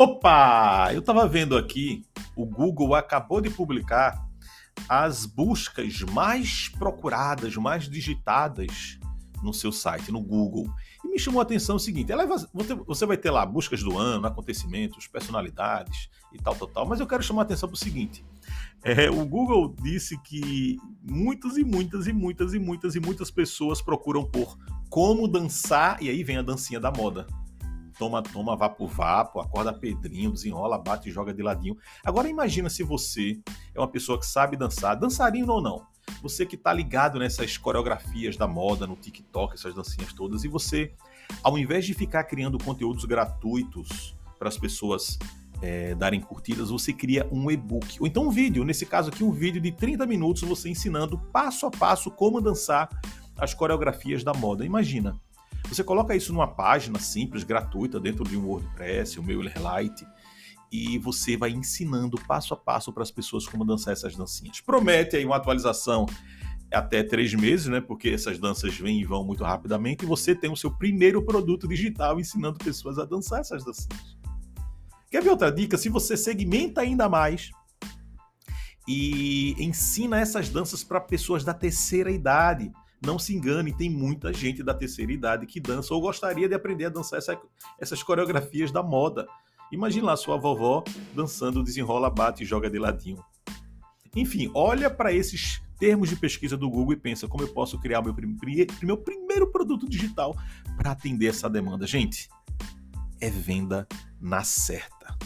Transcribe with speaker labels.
Speaker 1: Opa! Eu estava vendo aqui, o Google acabou de publicar as buscas mais procuradas, mais digitadas no seu site, no Google. E me chamou a atenção o seguinte: ela, você vai ter lá buscas do ano, acontecimentos, personalidades e tal, tal, tal, mas eu quero chamar a atenção para o seguinte. É, o Google disse que muitas e muitas e muitas e muitas e muitas pessoas procuram por como dançar, e aí vem a dancinha da moda toma, toma vapo vapo, acorda Pedrinho, desenrola, bate e joga de ladinho. Agora imagina se você é uma pessoa que sabe dançar, dançarino ou não. Você que está ligado nessas coreografias da moda, no TikTok, essas dancinhas todas, e você, ao invés de ficar criando conteúdos gratuitos para as pessoas é, darem curtidas, você cria um e-book. Ou então um vídeo, nesse caso aqui, um vídeo de 30 minutos, você ensinando passo a passo como dançar as coreografias da moda. Imagina, você coloca isso numa página simples, gratuita, dentro de um WordPress, meu Light, e você vai ensinando passo a passo para as pessoas como dançar essas dancinhas. Promete aí uma atualização até três meses, né? Porque essas danças vêm e vão muito rapidamente, e você tem o seu primeiro produto digital ensinando pessoas a dançar essas dancinhas. Quer ver outra dica? Se você segmenta ainda mais e ensina essas danças para pessoas da terceira idade, não se engane, tem muita gente da terceira idade que dança ou gostaria de aprender a dançar essa, essas coreografias da moda. Imagine lá sua vovó dançando desenrola, bate e joga de ladinho. Enfim, olha para esses termos de pesquisa do Google e pensa como eu posso criar meu, meu primeiro produto digital para atender essa demanda. Gente, é venda na certa.